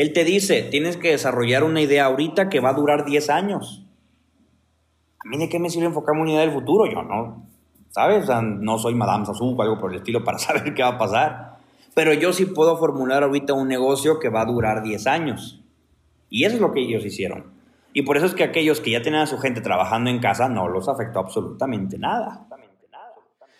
Él te dice, tienes que desarrollar una idea ahorita que va a durar 10 años. ¿A mí de qué me sirve enfocarme una idea del futuro? Yo no, ¿sabes? no soy Madame Sassou o algo por el estilo para saber qué va a pasar. Pero yo sí puedo formular ahorita un negocio que va a durar 10 años. Y eso es lo que ellos hicieron. Y por eso es que aquellos que ya tenían a su gente trabajando en casa no los afectó absolutamente nada.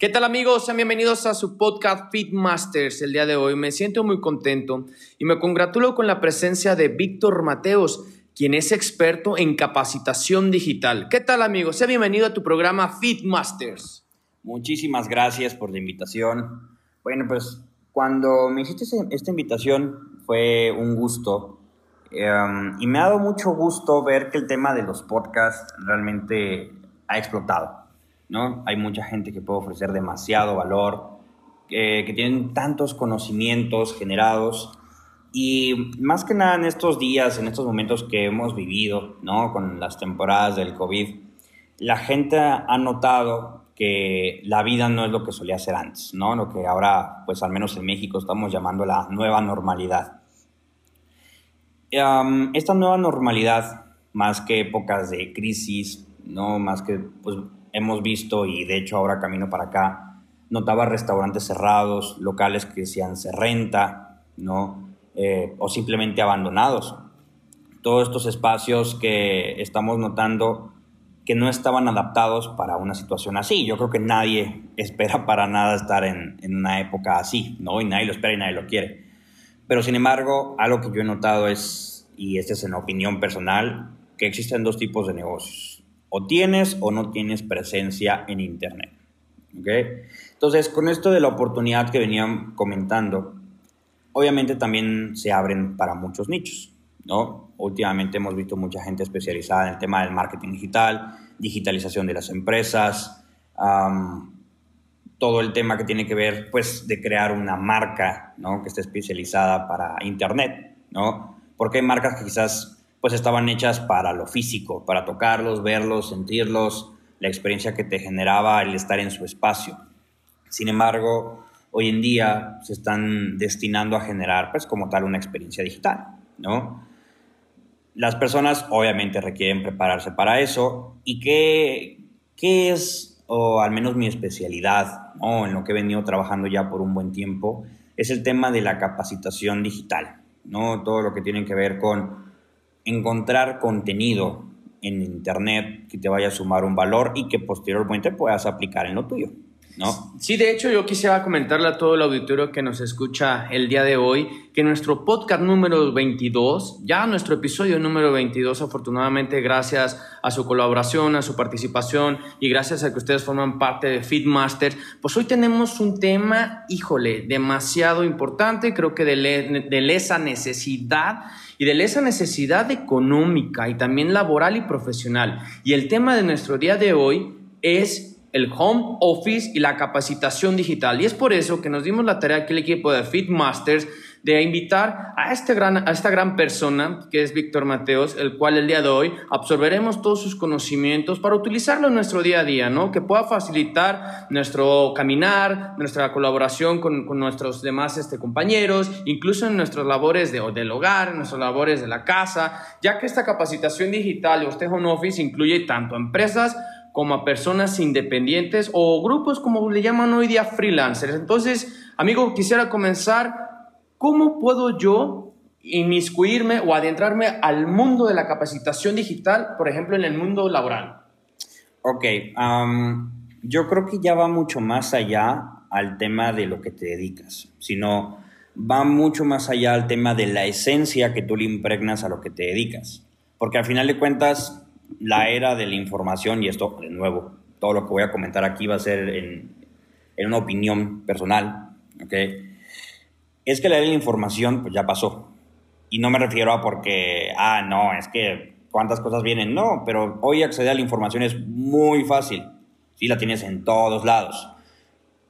¿Qué tal amigos? Sean bienvenidos a su podcast Fitmasters. El día de hoy me siento muy contento y me congratulo con la presencia de Víctor Mateos, quien es experto en capacitación digital. ¿Qué tal amigos? Sea bienvenido a tu programa Fitmasters. Muchísimas gracias por la invitación. Bueno, pues cuando me hiciste esta invitación fue un gusto em, y me ha dado mucho gusto ver que el tema de los podcasts realmente ha explotado. ¿No? Hay mucha gente que puede ofrecer demasiado valor, que tienen tantos conocimientos generados y más que nada en estos días, en estos momentos que hemos vivido, ¿no? Con las temporadas del COVID, la gente ha notado que la vida no es lo que solía ser antes, ¿no? Lo que ahora, pues al menos en México, estamos llamando la nueva normalidad. esta nueva normalidad, más que épocas de crisis, ¿no? Más que, pues, hemos visto, y de hecho ahora camino para acá, notaba restaurantes cerrados, locales que decían se renta, ¿no? Eh, o simplemente abandonados. Todos estos espacios que estamos notando que no estaban adaptados para una situación así. Yo creo que nadie espera para nada estar en, en una época así, ¿no? Y nadie lo espera y nadie lo quiere. Pero sin embargo, algo que yo he notado es, y esta es en opinión personal, que existen dos tipos de negocios o tienes o no tienes presencia en Internet. Entonces, con esto de la oportunidad que venían comentando, obviamente también se abren para muchos nichos. ¿no? Últimamente hemos visto mucha gente especializada en el tema del marketing digital, digitalización de las empresas, todo el tema que tiene que ver pues, de crear una marca ¿no? que esté especializada para Internet. ¿no? Porque hay marcas que quizás pues estaban hechas para lo físico, para tocarlos, verlos, sentirlos, la experiencia que te generaba el estar en su espacio. Sin embargo, hoy en día se están destinando a generar, pues como tal, una experiencia digital, ¿no? Las personas obviamente requieren prepararse para eso. ¿Y qué, qué es, o al menos mi especialidad, ¿no? en lo que he venido trabajando ya por un buen tiempo, es el tema de la capacitación digital, ¿no? Todo lo que tiene que ver con encontrar contenido en Internet que te vaya a sumar un valor y que posteriormente puedas aplicar en lo tuyo. ¿No? Sí, de hecho yo quisiera comentarle a todo el auditorio que nos escucha el día de hoy que nuestro podcast número 22, ya nuestro episodio número 22, afortunadamente gracias a su colaboración, a su participación y gracias a que ustedes forman parte de Feedmasters, pues hoy tenemos un tema, híjole, demasiado importante, creo que de, de esa necesidad y de esa necesidad económica y también laboral y profesional. Y el tema de nuestro día de hoy es el home office y la capacitación digital. Y es por eso que nos dimos la tarea aquí el equipo de Fitmasters de invitar a, este gran, a esta gran persona, que es Víctor Mateos, el cual el día de hoy absorberemos todos sus conocimientos para utilizarlo en nuestro día a día, ¿no? Que pueda facilitar nuestro caminar, nuestra colaboración con, con nuestros demás este, compañeros, incluso en nuestras labores de, del hogar, en nuestras labores de la casa, ya que esta capacitación digital o este home office incluye tanto empresas como a personas independientes o grupos como le llaman hoy día freelancers. Entonces, amigo, quisiera comenzar ¿Cómo puedo yo inmiscuirme o adentrarme al mundo de la capacitación digital, por ejemplo, en el mundo laboral? Ok, yo creo que ya va mucho más allá al tema de lo que te dedicas, sino va mucho más allá al tema de la esencia que tú le impregnas a lo que te dedicas. Porque al final de cuentas, la era de la información, y esto de nuevo, todo lo que voy a comentar aquí va a ser en, en una opinión personal, ¿ok? Es que de la información pues ya pasó, Y no me refiero a porque, ah, no, es que cuántas cosas vienen, no, pero hoy acceder a la información es muy fácil, sí, la tienes en todos lados.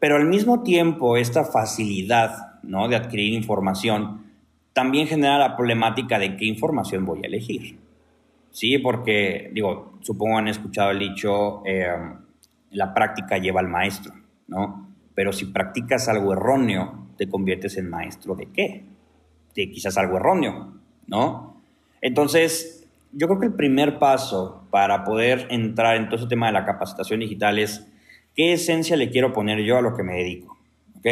Pero al mismo tiempo, esta facilidad, ¿no? De adquirir información también genera la problemática de qué información voy a elegir. Sí, porque, digo, supongo han escuchado el dicho, eh, la práctica lleva al maestro, ¿no? Pero si practicas algo erróneo, te conviertes en maestro de qué? De quizás algo erróneo, ¿no? Entonces, yo creo que el primer paso para poder entrar en todo ese tema de la capacitación digital es qué esencia le quiero poner yo a lo que me dedico, ¿ok?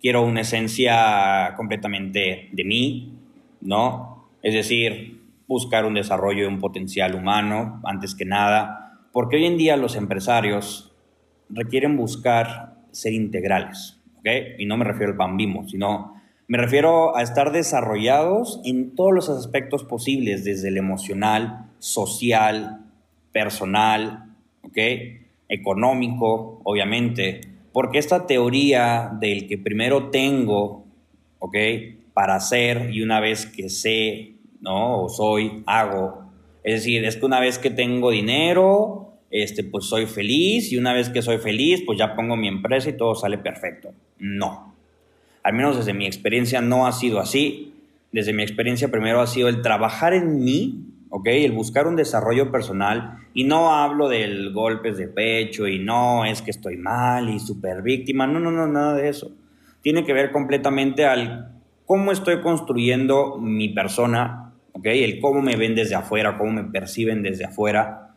Quiero una esencia completamente de mí, ¿no? Es decir, buscar un desarrollo de un potencial humano antes que nada, porque hoy en día los empresarios requieren buscar ser integrales, Y no me refiero al bambismo, sino me refiero a estar desarrollados en todos los aspectos posibles, desde el emocional, social, personal, ¿ok? Económico, obviamente, porque esta teoría del que primero tengo, ¿ok? Para hacer y una vez que sé, ¿no? O soy, hago. Es decir, es que una vez que tengo dinero, este, pues soy feliz y una vez que soy feliz, pues ya pongo mi empresa y todo sale perfecto. No. Al menos desde mi experiencia no ha sido así. Desde mi experiencia primero ha sido el trabajar en mí, ¿ok? El buscar un desarrollo personal. Y no hablo del golpes de pecho y no es que estoy mal y súper víctima. No, no, no, nada de eso. Tiene que ver completamente al cómo estoy construyendo mi persona, ¿ok? El cómo me ven desde afuera, cómo me perciben desde afuera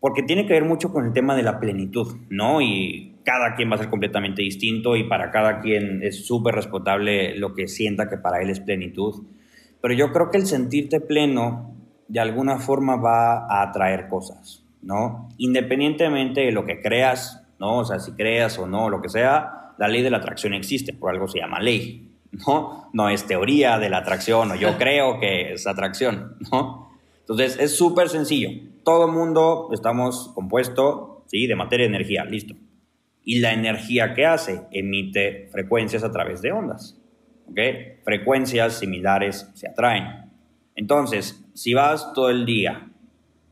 porque tiene que ver mucho con el tema de la plenitud, ¿no? Y cada quien va a ser completamente distinto y para cada quien es súper respetable lo que sienta que para él es plenitud. Pero yo creo que el sentirte pleno de alguna forma va a atraer cosas, ¿no? Independientemente de lo que creas, ¿no? O sea, si creas o no, lo que sea, la ley de la atracción existe, por algo se llama ley, ¿no? No es teoría de la atracción o yo creo que es atracción, ¿no? Entonces es súper sencillo. Todo mundo estamos compuesto ¿sí? de materia y energía, listo. Y la energía que hace emite frecuencias a través de ondas. ¿okay? Frecuencias similares se atraen. Entonces, si vas todo el día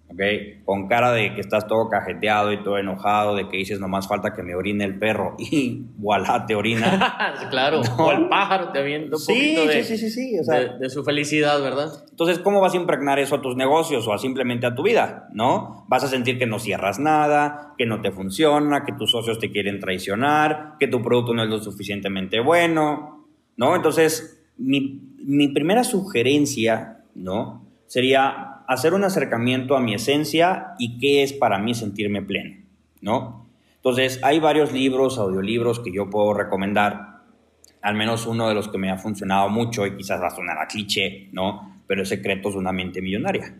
¿ok? Con cara de que estás todo cajeteado y todo enojado, de que dices nomás falta que me orine el perro y voilà, te orina. claro, o el pájaro te avienta un poquito de, sí, sí, sí, de, su felicidad, ¿verdad? Entonces, ¿cómo vas a impregnar eso a tus negocios o a simplemente a tu vida? ¿No? Vas a sentir que no cierras nada, que no te funciona, que tus socios te quieren traicionar, que tu producto no es lo suficientemente bueno, ¿no? Entonces, mi, mi primera sugerencia, ¿no? Sería hacer un acercamiento a mi esencia y qué es para mí sentirme pleno, ¿no? Entonces, hay varios libros, audiolibros que yo puedo recomendar, al menos uno de los que me ha funcionado mucho y quizás va a sonar a cliché, ¿no? Pero es Secretos de una mente millonaria.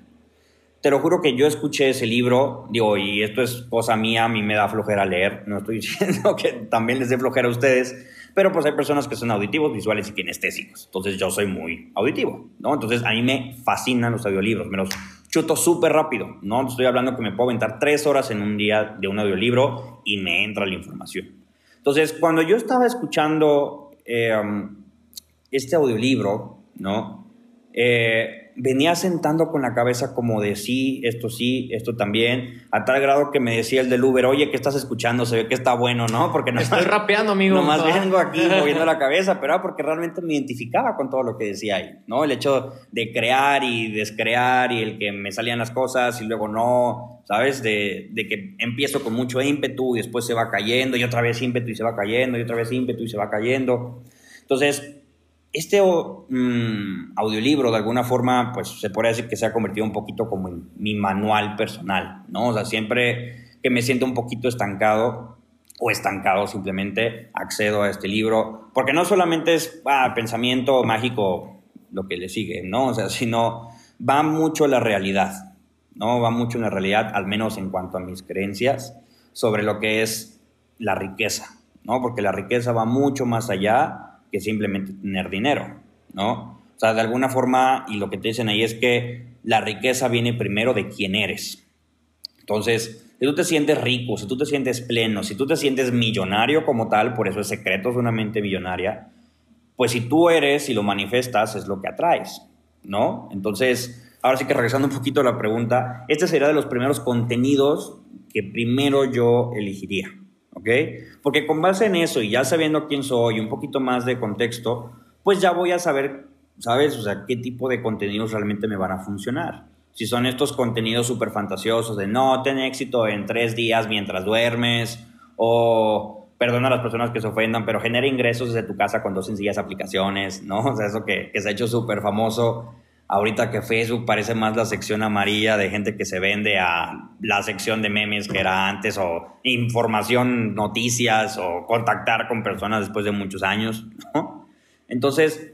Te lo juro que yo escuché ese libro, digo, y esto es cosa mía, a mí me da flojera leer, no estoy diciendo que también les dé flojera a ustedes, pero pues hay personas que son auditivos, visuales y kinestésicos. Entonces yo soy muy auditivo, ¿no? Entonces a mí me fascinan los audiolibros, me los chuto súper rápido, ¿no? Estoy hablando que me puedo aventar tres horas en un día de un audiolibro y me entra la información. Entonces, cuando yo estaba escuchando eh, este audiolibro, ¿no? Eh, venía sentando con la cabeza como de sí, esto sí, esto también, a tal grado que me decía el del Uber, oye, ¿qué estás escuchando? Se ve que está bueno, ¿no? Porque no estoy rapeando, amigo. Nomás vengo aquí moviendo la cabeza, pero porque realmente me identificaba con todo lo que decía ahí, ¿no? El hecho de crear y descrear y el que me salían las cosas y luego no, ¿sabes? De, de que empiezo con mucho ímpetu y después se va cayendo y otra vez ímpetu y se va cayendo y otra vez ímpetu y se va cayendo. Entonces, este mm, audiolibro, de alguna forma, pues se puede decir que se ha convertido un poquito como en mi manual personal, ¿no? O sea, siempre que me siento un poquito estancado o estancado simplemente, accedo a este libro, porque no solamente es ah, pensamiento mágico lo que le sigue, ¿no? O sea, sino va mucho la realidad, ¿no? Va mucho en la realidad, al menos en cuanto a mis creencias, sobre lo que es la riqueza, ¿no? Porque la riqueza va mucho más allá que simplemente tener dinero, ¿no? O sea, de alguna forma, y lo que te dicen ahí es que la riqueza viene primero de quién eres. Entonces, si tú te sientes rico, si tú te sientes pleno, si tú te sientes millonario como tal, por eso es secreto de una mente millonaria, pues si tú eres y lo manifestas, es lo que atraes. ¿no? Entonces, ahora sí que regresando un poquito a la pregunta, este sería de los primeros contenidos que primero yo elegiría, ¿ok? Porque con base en eso y ya sabiendo quién soy, un poquito más de contexto, pues ya voy a saber, ¿sabes? O sea, qué tipo de contenidos realmente me van a funcionar. Si son estos contenidos súper fantasiosos de no, ten éxito en tres días mientras duermes, o perdona a las personas que se ofendan, pero genera ingresos desde tu casa con dos sencillas aplicaciones, ¿no? O sea, eso que, que se ha hecho súper famoso ahorita que Facebook parece más la sección amarilla de gente que se vende a la sección de memes que era antes o información, noticias o contactar con personas después de muchos años. Entonces,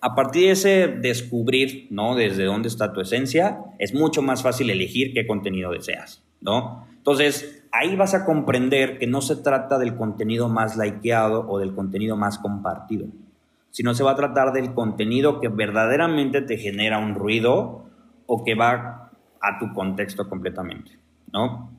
a partir de ese descubrir, ¿no? Desde dónde está tu esencia, es mucho más fácil elegir qué contenido deseas, ¿no? Entonces, ahí vas a comprender que no se trata del contenido más likeado o del contenido más compartido, sino se va a tratar del contenido que verdaderamente te genera un ruido o que va a tu contexto completamente, ¿no?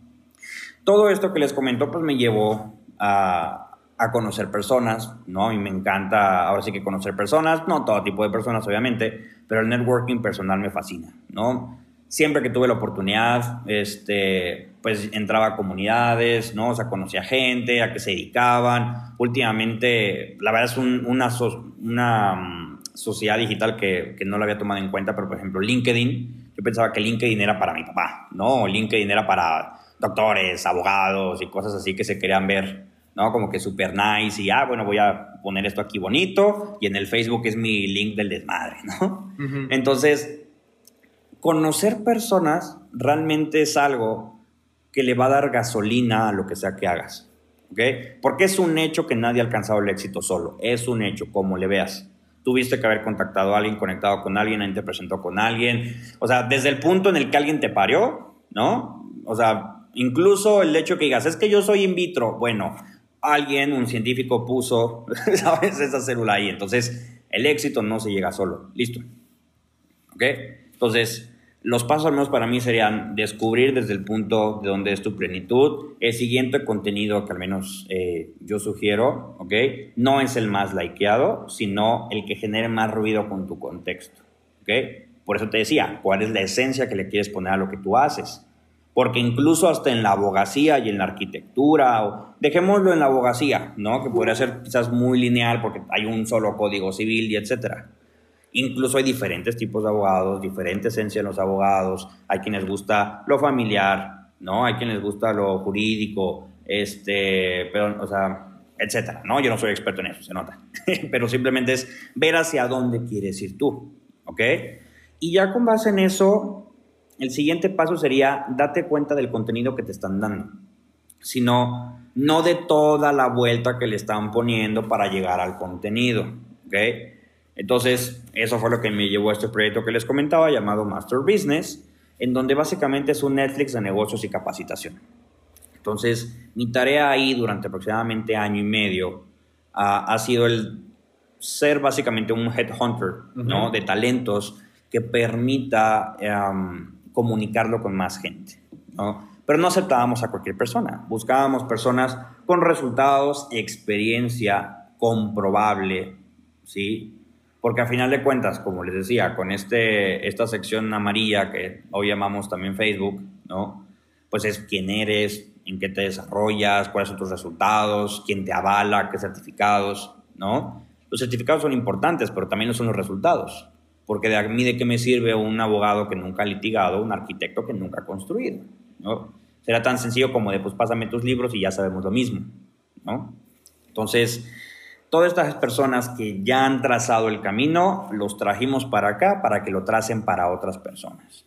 Todo esto que les comento pues me llevó a, conocer personas, ¿no? A mí me encanta ahora sí que conocer personas, no todo tipo de personas obviamente, pero el networking personal me fascina, ¿no? Siempre que tuve la oportunidad, este, pues entraba a comunidades, ¿no? O sea, conocía gente, a qué se dedicaban. Últimamente, la verdad es una, una mm, sociedad digital que, que, no lo había tomado en cuenta, pero por ejemplo, LinkedIn, yo pensaba que LinkedIn era para mi papá, ¿no? LinkedIn era para doctores, abogados y cosas así que se querían ver, ¿no? Como que super nice y, ah, bueno, voy a poner esto aquí bonito y en el Facebook es mi link del desmadre, ¿no? Entonces, conocer personas realmente es algo que le va a dar gasolina a lo que sea que hagas. ¿Ok? Porque es un hecho que nadie ha alcanzado el éxito solo. Es un hecho, como le veas. Tuviste que haber contactado a alguien, conectado con alguien, alguien te presentó con alguien. O sea, desde el punto en el que alguien te parió, ¿no? O sea, incluso el hecho que digas, es que yo soy in vitro. Bueno, alguien, un científico puso, ¿sabes? Esa célula ahí. Entonces, el éxito no se llega solo. Listo. ¿Ok? Entonces, los pasos al menos para mí serían descubrir desde el punto de donde es tu plenitud. El siguiente contenido que al menos eh, yo sugiero, ¿ok? No es el más likeado, sino el que genere más ruido con tu contexto, ¿ok? Por eso te decía, ¿cuál es la esencia que le quieres poner a lo que tú haces? Porque incluso hasta en la abogacía y en la arquitectura, o dejémoslo en la abogacía, ¿no? Que podría ser quizás muy lineal porque hay un solo código civil y etcétera Incluso hay diferentes tipos de abogados, diferente esencia en los abogados. Hay quienes gusta lo familiar, ¿no? Hay quienes gusta lo jurídico, este, pero, o sea, etcétera, ¿no? Yo no soy experto en eso, se nota. pero simplemente es ver hacia dónde quieres ir tú, ¿ok? Y ya con base en eso, el siguiente paso sería date cuenta del contenido que te están dando, sino no de toda la vuelta que le están poniendo para llegar al contenido, ¿ok? Entonces, eso fue lo que me llevó a este proyecto que les comentaba llamado Master Business, en donde básicamente es un Netflix de negocios y capacitación. Entonces, mi tarea ahí durante aproximadamente año y medio ha sido el ser básicamente un headhunter ¿no? de talentos que permita em, comunicarlo con más gente. ¿no? Pero no aceptábamos a cualquier persona, buscábamos personas con resultados, experiencia comprobable, ¿sí? Porque a final de cuentas, como les decía, con este, esta sección amarilla que hoy llamamos también Facebook, ¿no? Pues es quién eres, en qué te desarrollas, cuáles son tus resultados, quién te avala, qué certificados, ¿no? Los certificados son importantes, pero también son los resultados. Porque de a mí de qué me sirve un abogado que nunca ha litigado, un arquitecto que nunca ha construido, ¿no? Será tan sencillo como de, pues pásame tus libros y ya sabemos lo mismo, ¿no? Entonces, Todas estas personas que ya han trazado el camino, los trajimos para acá para que lo tracen para otras personas.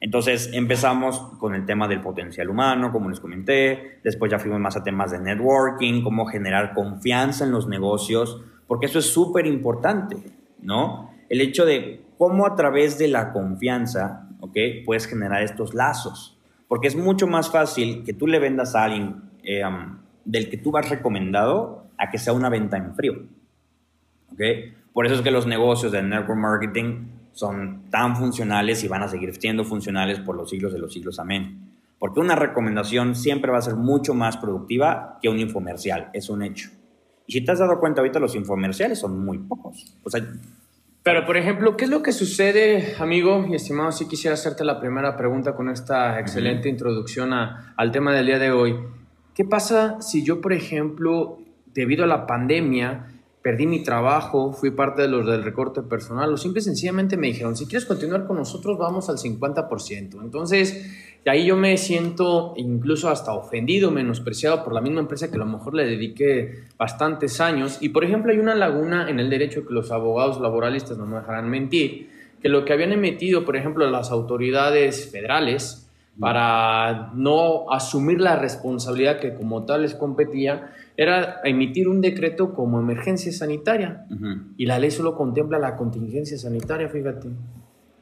Entonces empezamos con el tema del potencial humano, como les comenté, después ya fuimos más a temas de networking, cómo generar confianza en los negocios, porque eso es súper importante, ¿no? El hecho de cómo a través de la confianza, ¿ok? Puedes generar estos lazos, porque es mucho más fácil que tú le vendas a alguien eh, del que tú vas recomendado a que sea una venta en frío. ¿Ok? Por eso es que los negocios de network marketing son tan funcionales y van a seguir siendo funcionales por los siglos de los siglos. Amén. Porque una recomendación siempre va a ser mucho más productiva que un infomercial. Es un hecho. Y si te has dado cuenta ahorita, los infomerciales son muy pocos. O sea, Pero, por ejemplo, ¿qué es lo que sucede, amigo y estimado? Si quisiera hacerte la primera pregunta con esta excelente introducción al tema del día de hoy. ¿Qué pasa si yo, por ejemplo, debido a la pandemia, perdí mi trabajo, fui parte de los del recorte personal, o simple y sencillamente me dijeron, si quieres continuar con nosotros, vamos al 50%. Entonces, ahí yo me siento incluso hasta ofendido, menospreciado por la misma empresa que a lo mejor le dediqué bastantes años. Y, por ejemplo, hay una laguna en el derecho que los abogados laboralistas no me dejarán mentir, que lo que habían emitido, por ejemplo, las autoridades federales, para no asumir la responsabilidad que como tal les competía, era emitir un decreto como emergencia sanitaria. Y la ley solo contempla la contingencia sanitaria, fíjate.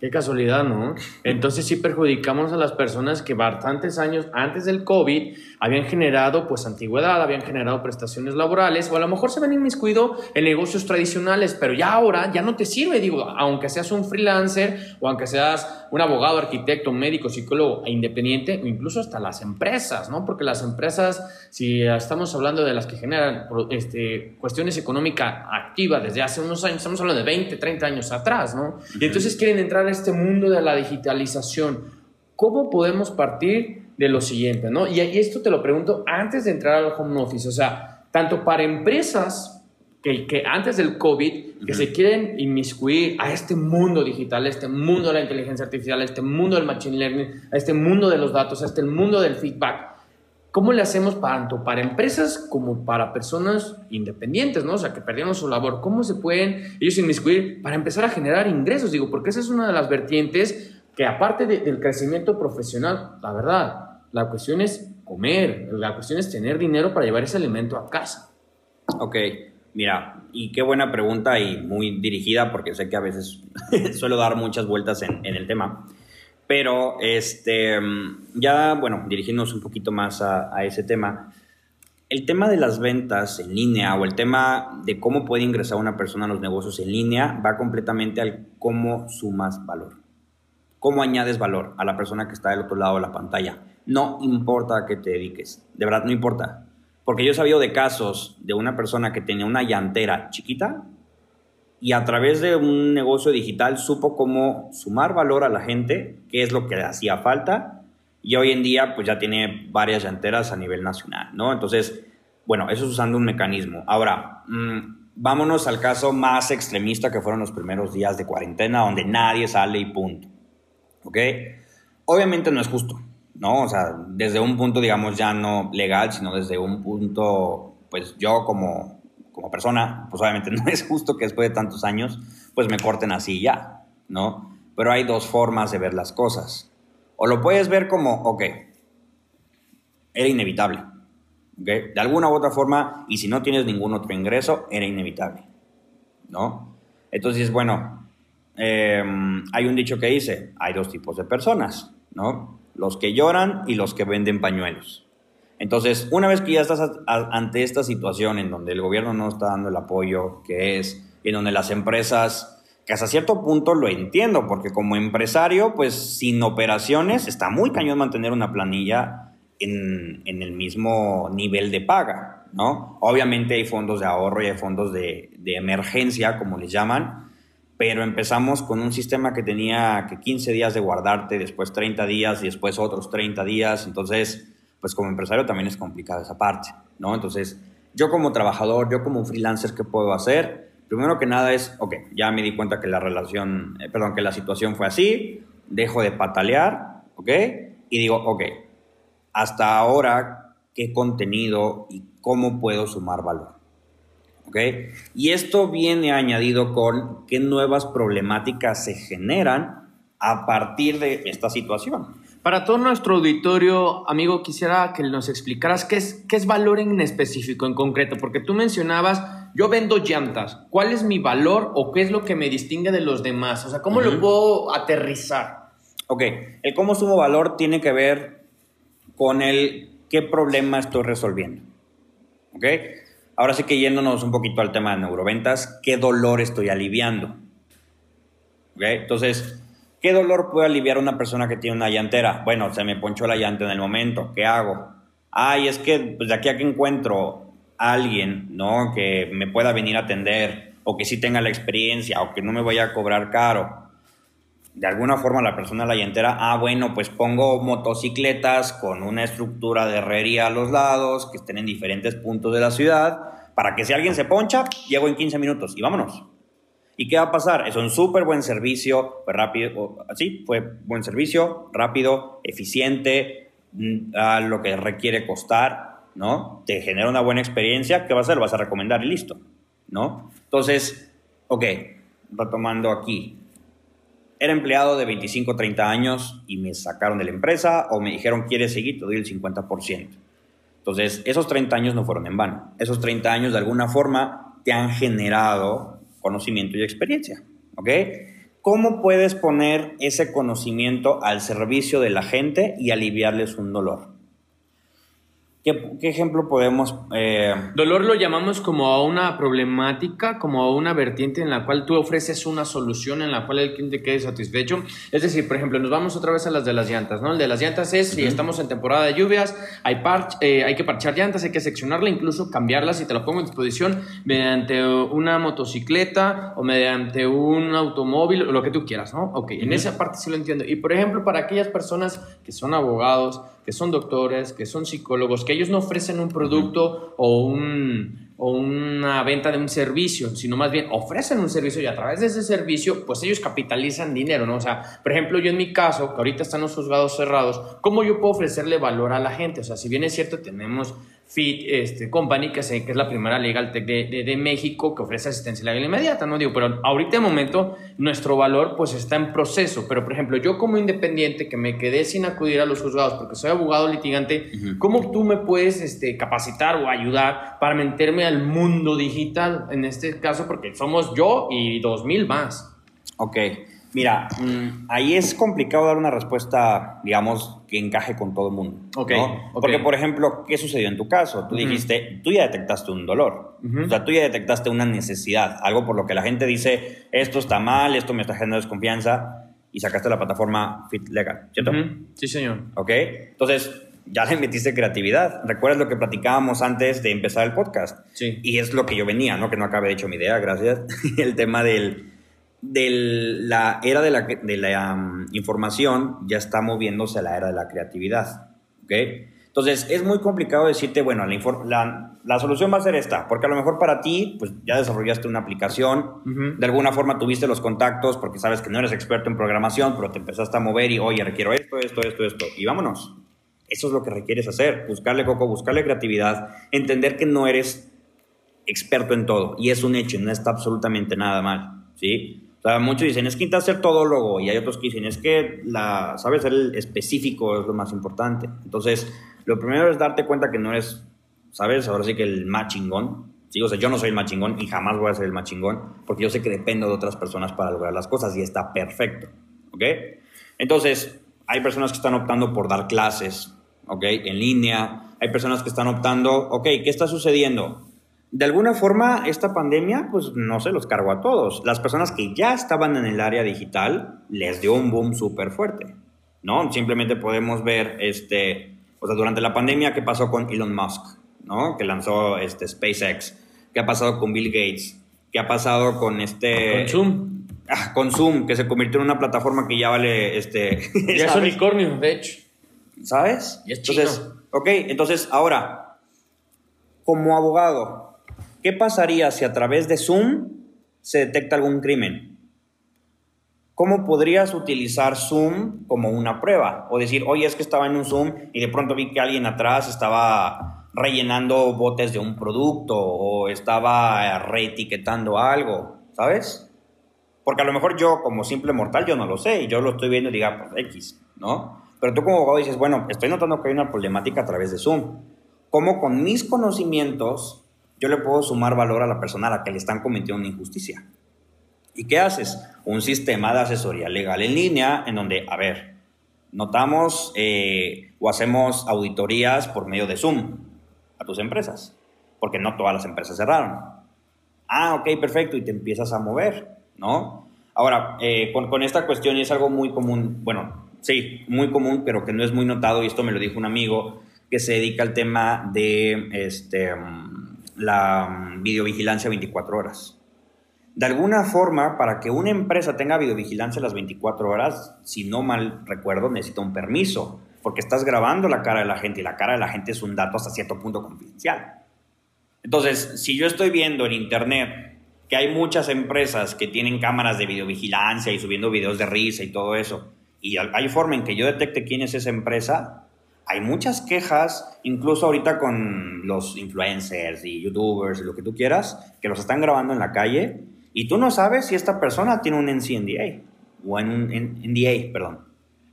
Qué casualidad, ¿no? Entonces sí perjudicamos a las personas que bastantes años antes del COVID habían generado pues antigüedad, habían generado prestaciones laborales o a lo mejor se ven inmiscuido en negocios tradicionales, pero ya ahora ya no te sirve, digo, aunque seas un freelancer o aunque seas un abogado, arquitecto, médico, psicólogo e independiente o incluso hasta las empresas, ¿no? Porque las empresas, si estamos hablando de las que generan este, cuestiones económicas activas desde hace unos años, estamos hablando de 20, 30 años atrás, ¿no? Y entonces quieren entrar a este mundo de la digitalización. ¿Cómo podemos partir de lo siguiente, ¿no? Y, esto te lo pregunto antes de entrar al home office, o sea, tanto para empresas que, que antes del COVID, que se quieren inmiscuir a este mundo digital, a este mundo de la inteligencia artificial, a este mundo del machine learning, a este mundo de los datos, a este mundo del feedback. ¿Cómo le hacemos tanto para empresas como para personas independientes, ¿no? O sea, que perdieron su labor. ¿Cómo se pueden ellos inmiscuir para empezar a generar ingresos? Digo, porque esa es una de las vertientes que aparte del crecimiento profesional, la verdad, la cuestión es comer, la cuestión es tener dinero para llevar ese alimento a casa. Ok, mira, y qué buena pregunta y muy dirigida porque sé que a veces suelo dar muchas vueltas en, el tema. Pero este, ya, bueno, dirigiéndonos un poquito más a, a, ese tema, el tema de las ventas en línea o el tema de cómo puede ingresar una persona a los negocios en línea va completamente al cómo sumas valor. Cómo añades valor a la persona que está del otro lado de la pantalla no importa a qué te dediques, de verdad no importa. Porque yo he sabido de casos de una persona que tenía una llantera chiquita y a través de un negocio digital supo cómo sumar valor a la gente, qué es lo que le hacía falta, y hoy en día pues ya tiene varias llanteras a nivel nacional, ¿no? Entonces, bueno, eso es usando un mecanismo. Ahora, mm, vámonos al caso más extremista que fueron los primeros días de cuarentena, donde nadie sale y punto, ¿ok? Obviamente no es justo, ¿no? O sea, desde un punto, digamos, ya no legal, sino desde un punto, pues yo como, como persona, pues obviamente no es justo que después de tantos años, pues me corten así ya, ¿no? Pero hay dos formas de ver las cosas. O lo puedes ver como, ok, era inevitable, ¿ok? De alguna u otra forma, y si no tienes ningún otro ingreso, era inevitable, ¿no? Entonces, bueno, em, hay un dicho que dice, hay dos tipos de personas, ¿no? Los que lloran y los que venden pañuelos. Entonces, una vez que ya estás ante esta situación en donde el gobierno no está dando el apoyo que es, en donde las empresas, que hasta cierto punto lo entiendo, porque como empresario, pues sin operaciones está muy cañón mantener una planilla en, el mismo nivel de paga, ¿no? Obviamente hay fondos de ahorro y hay fondos de, de emergencia, como les llaman, pero empezamos con un sistema que tenía que 15 días de guardarte, después 30 días y después otros 30 días, entonces, pues como empresario también es complicada esa parte, ¿no? Entonces, yo como trabajador, yo como freelancer, ¿qué puedo hacer? Primero que nada es, ok, ya me di cuenta que la relación, eh, perdón, que la situación fue así, dejo de patalear, ¿ok? Y digo, ok, hasta ahora, ¿qué contenido y cómo puedo sumar valor? Y esto viene añadido con qué nuevas problemáticas se generan a partir de esta situación. Para todo nuestro auditorio, amigo, quisiera que nos explicaras qué es, qué es valor en específico, en concreto, porque tú mencionabas, yo vendo llantas, ¿cuál es mi valor o qué es lo que me distingue de los demás? O sea, ¿cómo lo puedo aterrizar? Ok, el cómo sumo valor tiene que ver con el qué problema estoy resolviendo. ¿Ok? Ahora sí que yéndonos un poquito al tema de neuroventas, ¿qué dolor estoy aliviando? Entonces, ¿qué dolor puede aliviar una persona que tiene una llantera? Bueno, se me ponchó la llanta en el momento, ¿qué hago? Ay, es que pues, de aquí a que encuentro a alguien, ¿no? Que me pueda venir a atender o que sí tenga la experiencia, o que no me vaya a cobrar caro. De alguna forma la persona la llantera, ah, bueno, pues pongo motocicletas con una estructura de herrería a los lados, que estén en diferentes puntos de la ciudad, para que si alguien se poncha, llego en 15 minutos y vámonos. ¿Y qué va a pasar? Es un súper buen servicio, fue rápido, así, fue buen servicio, rápido, eficiente, mm, a lo que requiere costar, ¿no? Te genera una buena experiencia, ¿qué vas a hacer? Vas a recomendar y listo, ¿no? Entonces, ok, retomando aquí. Era empleado de 25, 30 años y me sacaron de la empresa o me dijeron, ¿quieres seguir? Te doy el 50%. Entonces, esos 30 años no fueron en vano. Esos 30 años de alguna forma te han generado conocimiento y experiencia. ¿Ok? ¿Cómo puedes poner ese conocimiento al servicio de la gente y aliviarles un dolor? ¿Qué, ejemplo podemos...? Eh, Dolor lo llamamos como a una problemática, como a una vertiente en la cual tú ofreces una solución en la cual el cliente quede satisfecho. Es decir, por ejemplo, nos vamos otra vez a las de las llantas, ¿no? El de las llantas es, si estamos en temporada de lluvias, hay, eh, hay que parchar llantas, hay que seccionarla, incluso cambiarlas y te lo pongo en disposición mediante una motocicleta o mediante un automóvil o lo que tú quieras, ¿no? Ok, en esa parte sí lo entiendo. Y, por ejemplo, para aquellas personas que son abogados, que son doctores, que son psicólogos, que ellos no ofrecen un producto o, un, o una venta de un servicio, sino más bien ofrecen un servicio y a través de ese servicio, pues ellos capitalizan dinero, ¿no? O sea, por ejemplo, yo en mi caso, que ahorita están los juzgados cerrados, ¿cómo yo puedo ofrecerle valor a la gente? O sea, si bien es cierto, tenemos Fit este, Company, que, que es la primera legal tech de, de, México que ofrece asistencia legal inmediata, ¿no? Digo, pero ahorita de momento nuestro valor pues está en proceso, pero por ejemplo, yo como independiente que me quedé sin acudir a los juzgados porque soy abogado litigante, ¿cómo tú me puedes este, capacitar o ayudar para meterme al mundo digital? En este caso, porque somos yo y dos mil más. Ok. Mira, mm, ahí es complicado dar una respuesta, digamos, que encaje con todo el mundo. Okay, Porque, por ejemplo, ¿qué sucedió en tu caso? Tú dijiste, tú ya detectaste un dolor. O sea, tú ya detectaste una necesidad, algo por lo que la gente dice, esto está mal, esto me está generando desconfianza, y sacaste la plataforma Fit Legal, ¿cierto? Sí, señor. Ok. Entonces, ya le metiste creatividad. ¿Recuerdas lo que platicábamos antes de empezar el podcast? Sí. Y es lo que yo venía, ¿no? Que no acabe de hecho mi idea, gracias. el tema del de la era de la, de la um, información ya está moviéndose a la era de la creatividad. ¿okay? Entonces, es muy complicado decirte, bueno, la, la, solución va a ser esta, porque a lo mejor para ti, pues ya desarrollaste una aplicación, de alguna forma tuviste los contactos, porque sabes que no eres experto en programación, pero te empezaste a mover y, oye, requiero esto, esto, esto, esto, y vámonos. Eso es lo que requieres hacer, buscarle coco, buscarle creatividad, entender que no eres experto en todo, y es un hecho, no está absolutamente nada mal, ¿sí? Muchos dicen, es que intenta ser todólogo y hay otros que dicen, es que la, sabes ser el específico es lo más importante. Entonces, lo primero es darte cuenta que no eres, ¿sabes? Ahora sí que el más chingón. ¿sí? Yo no soy el más chingón y jamás voy a ser el más chingón porque yo sé que dependo de otras personas para lograr las cosas y está perfecto. ¿Ok? Entonces, hay personas que están optando por dar clases, ¿ok? En línea. Hay personas que están optando, ok, ¿qué está sucediendo? De alguna forma esta pandemia pues no se los cargó a todos. Las personas que ya estaban en el área digital les dio un boom súper fuerte, ¿no? Simplemente podemos ver, este, o sea, durante la pandemia, ¿qué pasó con Elon Musk, ¿no? Que lanzó este, SpaceX. ¿Qué ha pasado con Bill Gates? ¿Qué ha pasado con este... Con Zoom. Ah, con Zoom, que se convirtió en una plataforma que ya vale, este... Ya es unicornio, de hecho. ¿Sabes? Y es entonces, ok, entonces ahora, como abogado, ¿Qué pasaría si a través de Zoom se detecta algún crimen? ¿Cómo podrías utilizar Zoom como una prueba? O decir, oye, es que estaba en un Zoom y de pronto vi que alguien atrás estaba rellenando botes de un producto o estaba reetiquetando algo, ¿sabes? Porque a lo mejor yo como simple mortal yo no lo sé y yo lo estoy viendo y diga, pues X, ¿no? Pero tú como abogado dices, bueno, estoy notando que hay una problemática a través de Zoom. ¿Cómo con mis conocimientos yo le puedo sumar valor a la persona a la que le están cometiendo una injusticia. ¿Y qué haces? Un sistema de asesoría legal en línea en donde, a ver, notamos eh, o hacemos auditorías por medio de Zoom a tus empresas, porque no todas las empresas cerraron. Ah, ok, perfecto, y te empiezas a mover, ¿no? Ahora, eh, con, esta cuestión es algo muy común, bueno, sí, muy común, pero que no es muy notado, y esto me lo dijo un amigo que se dedica al tema de, este, la mm, videovigilancia 24 horas. de alguna forma, para que una empresa tenga videovigilancia las 24 horas, si no mal recuerdo, necesita un permiso, porque estás grabando la cara de la gente y la cara de la gente es un dato hasta cierto punto confidencial. Entonces, si yo estoy viendo en internet que hay muchas empresas que tienen cámaras de videovigilancia y subiendo videos de risa y todo eso, y hay forma en que yo detecte quién es esa empresa, hay muchas quejas, incluso ahorita con los influencers y youtubers y lo que tú quieras, que los están grabando en la calle y tú no sabes si esta persona tiene un NCNDA o en un NDA, perdón,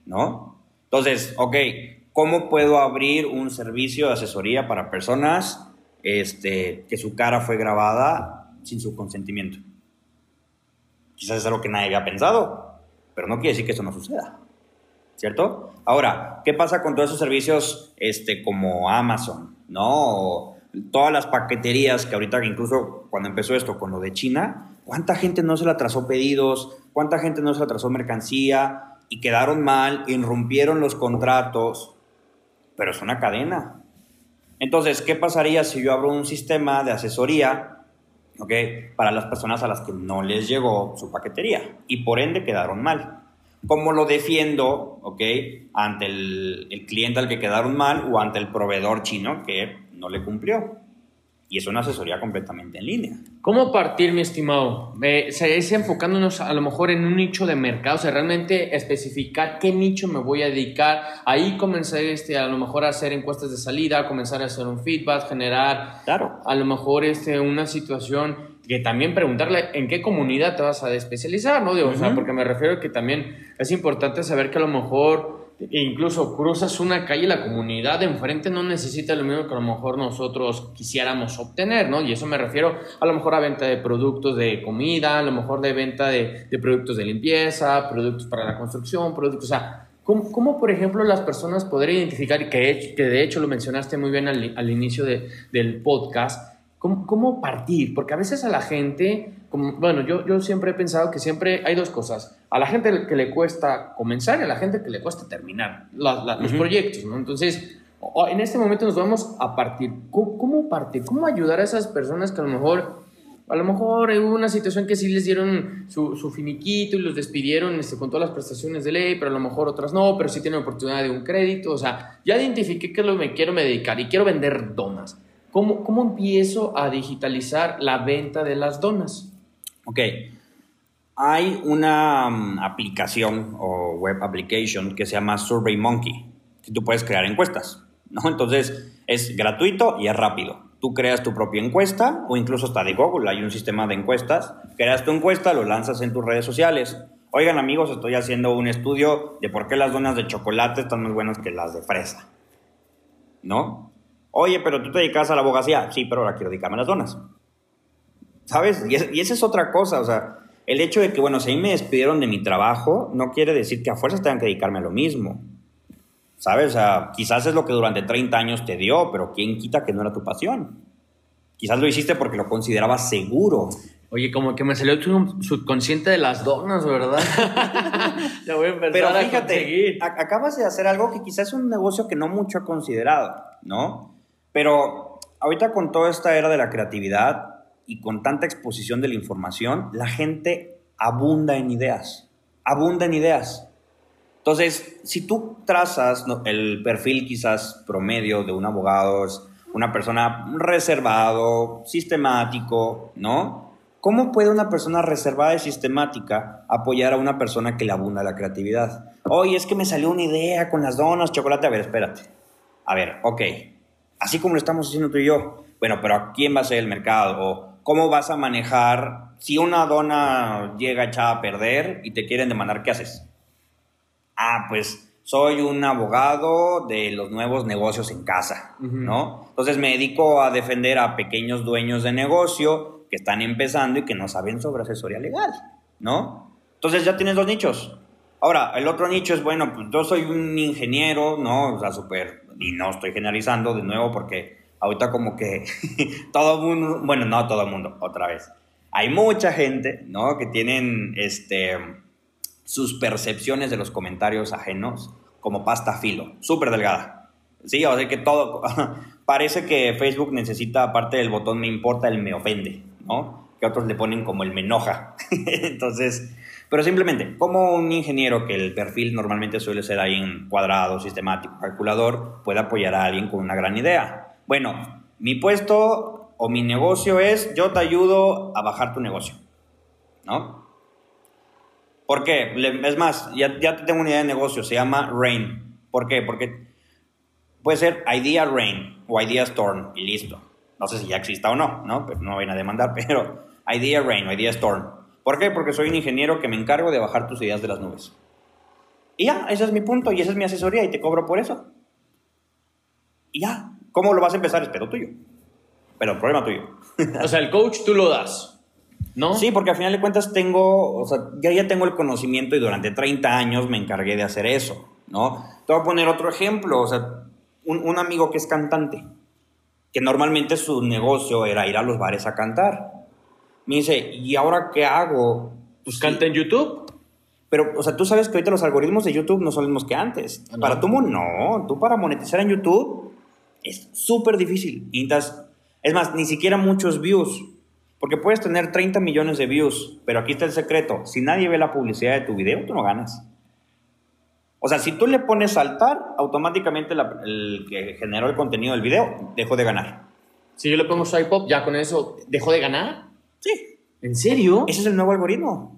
¿no? Entonces, ok, ¿cómo puedo abrir un servicio de asesoría para personas este, que su cara fue grabada sin su consentimiento? Quizás es algo que nadie había pensado, pero no quiere decir que eso no suceda. ¿Cierto? Ahora, ¿qué pasa con todos esos servicios este, como Amazon, ¿no? todas las paqueterías que ahorita, incluso cuando empezó esto con lo de China, ¿cuánta gente no se le atrasó pedidos? ¿Cuánta gente no se le atrasó mercancía? Y quedaron mal, irrumpieron los contratos, pero es una cadena. Entonces, ¿qué pasaría si yo abro un sistema de asesoría ¿okay? para las personas a las que no les llegó su paquetería y por ende quedaron mal? Cómo lo defiendo, ¿ok? Ante el, cliente al que quedaron mal o ante el proveedor chino que no le cumplió. Y es una asesoría completamente en línea. ¿Cómo partir, mi estimado? Eh, es enfocándonos a lo mejor en un nicho de mercado, o sea, realmente especificar qué nicho me voy a dedicar. Ahí comenzar este, a lo mejor a hacer encuestas de salida, comenzar a hacer un feedback, generar claro. a lo mejor este, una situación que también preguntarle en qué comunidad te vas a especializar, ¿no? Digo, o sea, porque me refiero a que también es importante saber que a lo mejor incluso cruzas una calle y la comunidad de enfrente no necesita lo mismo que a lo mejor nosotros quisiéramos obtener, ¿no? Y eso me refiero a lo mejor a venta de productos de comida, a lo mejor de venta de, de productos de limpieza, productos para la construcción, productos, o sea, ¿cómo, cómo por ejemplo las personas podrían identificar, que, que de hecho lo mencionaste muy bien al, al inicio de, del podcast, ¿Cómo, partir? Porque a veces a la gente, como, bueno, yo, yo siempre he pensado que siempre hay dos cosas. A la gente que le cuesta comenzar y a la gente que le cuesta terminar los proyectos, ¿no? Entonces, en este momento nos vamos a partir. ¿Cómo, partir? ¿Cómo ayudar a esas personas que a lo mejor, a lo mejor hubo una situación que sí les dieron su, su finiquito y los despidieron este, con todas las prestaciones de ley, pero a lo mejor otras no, pero sí tienen oportunidad de un crédito. O sea, ya identifiqué qué es lo que me quiero dedicar y quiero vender donas. ¿Cómo, ¿Cómo empiezo a digitalizar la venta de las donas? Ok. Hay una mm, aplicación o web application que se llama SurveyMonkey, que tú puedes crear encuestas, ¿no? Entonces, es gratuito y es rápido. Tú creas tu propia encuesta o incluso está de Google, hay un sistema de encuestas. Creas tu encuesta, lo lanzas en tus redes sociales. Oigan amigos, estoy haciendo un estudio de por qué las donas de chocolate están más buenas que las de fresa. ¿No? Oye, pero tú te dedicas a la abogacía. Sí, pero ahora quiero dedicarme a las donas. ¿Sabes? Y, esa es otra cosa. O sea, el hecho de que, bueno, si ahí me despidieron de mi trabajo, no quiere decir que a fuerzas tengan que dedicarme a lo mismo. ¿Sabes? O sea, quizás es lo que durante 30 años te dio, pero ¿quién quita que no era tu pasión? Quizás lo hiciste porque lo considerabas seguro. Oye, como que me salió tu subconsciente de las donas, ¿verdad? ya voy a empezar Pero fíjate, acabas de hacer algo que quizás es un negocio que no mucho he considerado, ¿no? Pero ahorita con toda esta era de la creatividad y con tanta exposición de la información, la gente abunda en ideas, abunda en ideas. Entonces, si tú trazas el perfil quizás promedio de un abogado, es una persona reservado, sistemático, ¿no? ¿Cómo puede una persona reservada y sistemática apoyar a una persona que le abunda la creatividad? Oye, es que me salió una idea con las donas, chocolate. A ver, espérate. A ver, ok así como lo estamos haciendo tú y yo. Bueno, pero ¿a quién va a ser el mercado? ¿O cómo vas a manejar si una dona llega echada a perder y te quieren demandar? ¿Qué haces? Ah, pues soy un abogado de los nuevos negocios en casa, ¿no? Entonces me dedico a defender a pequeños dueños de negocio que están empezando y que no saben sobre asesoría legal, ¿no? Entonces ya tienes dos nichos. Ahora, el otro nicho es, bueno, pues yo soy un ingeniero, ¿no? O sea, súper y no estoy generalizando de nuevo porque ahorita como que todo mundo, bueno, no todo el mundo, otra vez. Hay mucha gente, ¿no? Que tienen este, sus percepciones de los comentarios ajenos como pasta filo, súper delgada. Sí, o sea que todo, parece que Facebook necesita, aparte del botón me importa, el me ofende, ¿no? que otros le ponen como el me enoja. Entonces, pero simplemente, como un ingeniero que el perfil normalmente suele ser ahí en cuadrado, sistemático, calculador, puede apoyar a alguien con una gran idea. Bueno, mi puesto o mi negocio es, yo te ayudo a bajar tu negocio, ¿no? ¿Por qué? Es más, ya, ya tengo una idea de negocio, se llama Rain. ¿Por qué? Porque puede ser Idea Rain o Idea Storm y listo. No sé si ya exista o no, ¿no? Pero no vayan a demandar, pero Idea Rain o Idea Storm. ¿Por qué? Porque soy un ingeniero que me encargo de bajar tus ideas de las nubes. Y ya, ese es mi punto y esa es mi asesoría y te cobro por eso. Y ya, ¿cómo lo vas a empezar? Es pedo tuyo. Pero problema tuyo. o sea, el coach tú lo das. ¿No? Sí, porque al final de cuentas tengo, o sea, ya, ya tengo el conocimiento y durante 30 años me encargué de hacer eso, ¿no? Te voy a poner otro ejemplo, o sea, un, un amigo que es cantante, que normalmente su negocio era ir a los bares a cantar. Me dice, ¿y ahora qué hago? Pues canta en YouTube. Pero, o sea, tú sabes que ahorita los algoritmos de YouTube no son los mismos que antes. Ah, para tú, no. Tú para monetizar en YouTube es súper difícil. es más, ni siquiera muchos views. Porque puedes tener 30 millones de views, pero aquí está el secreto. Si nadie ve la publicidad de tu video, tú no ganas. O sea, si tú le pones saltar, automáticamente el que generó el contenido del video dejó de ganar. Si yo le pongo swipe pop, ya con eso dejó de ganar. Sí. ¿En serio? Ese es el nuevo algoritmo.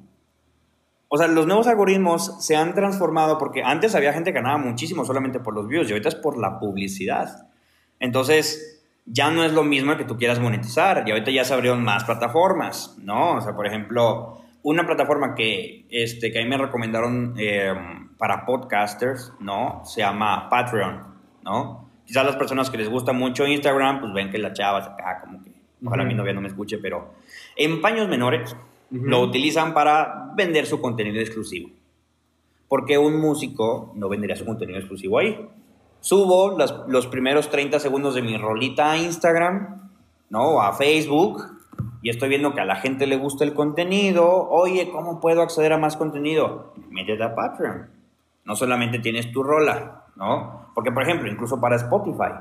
O sea, los nuevos algoritmos se han transformado porque antes había gente que ganaba muchísimo solamente por los views y ahorita es por la publicidad. Entonces, ya no es lo mismo que tú quieras monetizar y ahorita ya se abrieron más plataformas, ¿no? O sea, por ejemplo, una plataforma que, este, que a mí me recomendaron eh, para podcasters, ¿no? Se llama Patreon, ¿no? Quizás las personas que les gusta mucho Instagram, pues ven que la chava acá como que, ojalá mi novia no me escuche, pero en paños menores lo utilizan para vender su contenido exclusivo. Porque un músico no vendería su contenido exclusivo ahí. Subo los primeros 30 segundos de mi rolita a Instagram, ¿no? A Facebook, y estoy viendo que a la gente le gusta el contenido. Oye, ¿cómo puedo acceder a más contenido? Métete a Patreon no solamente tienes tu rola, ¿no? Porque, por ejemplo, incluso para Spotify,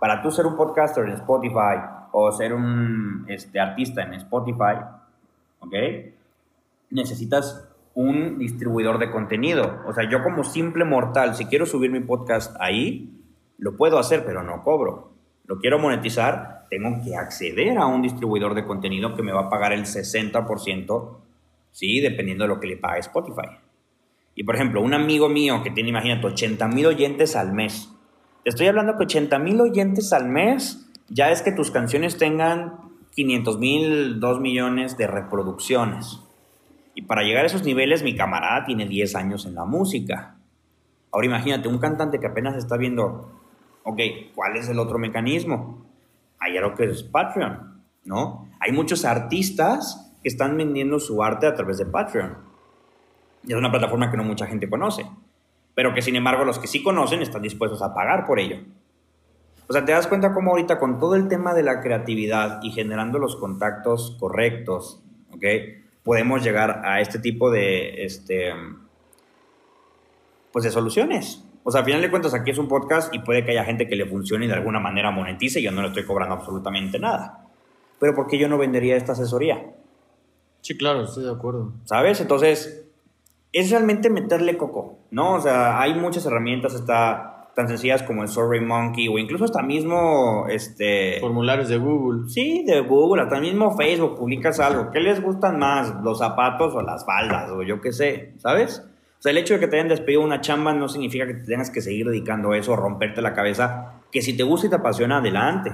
para tú ser un podcaster en Spotify o ser un este, artista en Spotify, ¿ok? Necesitas un distribuidor de contenido. O sea, yo como simple mortal, si quiero subir mi podcast ahí, lo puedo hacer, pero no cobro. Lo quiero monetizar, tengo que acceder a un distribuidor de contenido que me va a pagar el 60%, sí, dependiendo de lo que le pague Spotify. Y por ejemplo, un amigo mío que tiene, imagínate, 80 mil oyentes al mes. Te estoy hablando que 80 mil oyentes al mes ya es que tus canciones tengan 500 mil, 2 millones de reproducciones. Y para llegar a esos niveles, mi camarada tiene 10 años en la música. Ahora imagínate, un cantante que apenas está viendo, ok, ¿cuál es el otro mecanismo? Hay algo que es Patreon, ¿no? Hay muchos artistas que están vendiendo su arte a través de Patreon. Es una plataforma que no mucha gente conoce, pero que sin embargo los que sí conocen están dispuestos a pagar por ello. O sea, te das cuenta cómo ahorita con todo el tema de la creatividad y generando los contactos correctos, ¿ok? Podemos llegar a este tipo de, este, pues de soluciones. O sea, al final de cuentas aquí es un podcast y puede que haya gente que le funcione y de alguna manera monetice y yo no le estoy cobrando absolutamente nada. Pero ¿por qué yo no vendería esta asesoría? Sí, claro, estoy de acuerdo. ¿Sabes? Entonces, es realmente meterle coco, ¿no? O sea, hay muchas herramientas, está tan sencillas como el Monkey o incluso hasta mismo este formularios de Google. Sí, de Google, hasta mismo Facebook publicas algo. ¿Qué les gustan más, los zapatos o las faldas o yo qué sé, ¿sabes? O sea, el hecho de que te hayan despedido una chamba no significa que te tengas que seguir dedicando a eso, o romperte la cabeza, que si te gusta y te apasiona, adelante,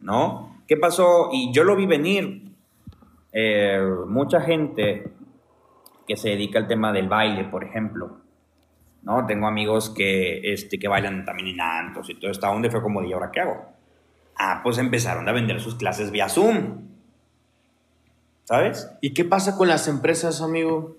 ¿no? ¿Qué pasó? Y yo lo vi venir. Eh, mucha gente que se dedica al tema del baile, por ejemplo. ¿No? Tengo amigos que, este, que bailan también en Antos y todo esto. ¿A dónde fue como ¿y ahora qué hago? Ah, pues empezaron a vender sus clases vía Zoom. ¿Sabes? ¿Y qué pasa con las empresas, amigo?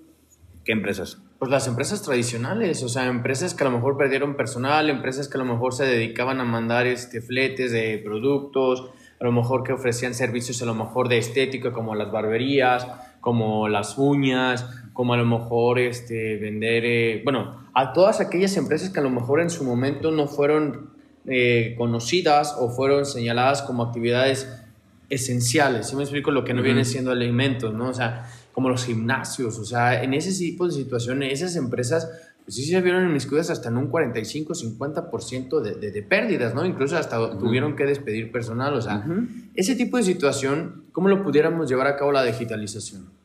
¿Qué empresas? Pues las empresas tradicionales, o sea, empresas que a lo mejor perdieron personal, empresas que a lo mejor se dedicaban a mandar este, fletes de productos, a lo mejor que ofrecían servicios a lo mejor de estética como las barberías, como las uñas, como a lo mejor este, vender, eh, bueno, a todas aquellas empresas que a lo mejor en su momento no fueron eh, conocidas o fueron señaladas como actividades esenciales, si me explico lo que no viene siendo alimentos, ¿no? O sea, como los gimnasios, o sea, en ese tipo de situaciones, esas empresas, pues sí se vieron inmiscuidas hasta en un 45, 50% de, de, de pérdidas, ¿no? Incluso hasta tuvieron que despedir personal, o sea, ese tipo de situación, ¿cómo lo pudiéramos llevar a cabo la digitalización?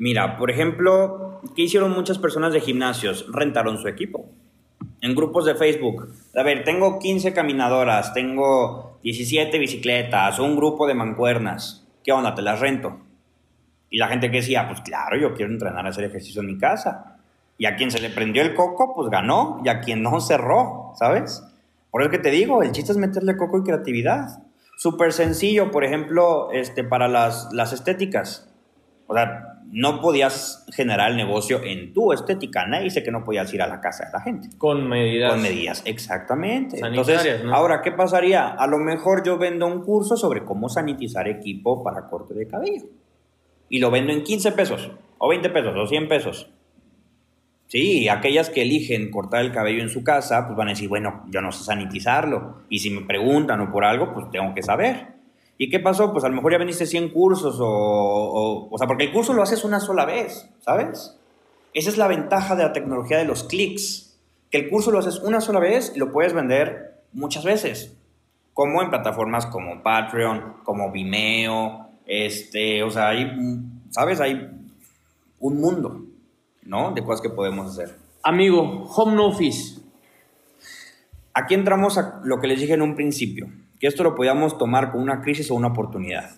Mira, por ejemplo, ¿qué hicieron muchas personas de gimnasios? Rentaron su equipo. En grupos de Facebook. A ver, tengo 15 caminadoras, tengo 17 bicicletas, un grupo de mancuernas. ¿Qué onda? Te las rento. Y la gente que decía, pues claro, yo quiero entrenar a hacer ejercicio en mi casa. Y a quien se le prendió el coco, pues ganó. Y a quien no, cerró, ¿sabes? Por eso que te digo, el chiste es meterle coco y creatividad. Súper sencillo, por ejemplo, este, para las, las estéticas. O sea, no podías generar el negocio en tu estética. Nadie dice que no podías ir a la casa de la gente. Con medidas. Con medidas, exactamente. Entonces, ahora, ¿qué pasaría? A lo mejor yo vendo un curso sobre cómo sanitizar equipo para corte de cabello. Y lo vendo en 15 pesos, o 20 pesos, o 100 pesos. Sí, aquellas que eligen cortar el cabello en su casa, pues van a decir, bueno, yo no sé sanitizarlo. Y si me preguntan o por algo, pues tengo que saber. ¿Y qué pasó? Pues a lo mejor ya vendiste 100 cursos o, o, sea, porque el curso lo haces una sola vez, ¿sabes? Esa es la ventaja de la tecnología de los clics, que el curso lo haces una sola vez y lo puedes vender muchas veces, como en plataformas como Patreon, como Vimeo, este, o sea, hay, ¿sabes? Hay un mundo, ¿no? De cosas que podemos hacer. Amigo, home office. Aquí entramos a lo que les dije en un principio que esto lo podíamos tomar como una crisis o una oportunidad.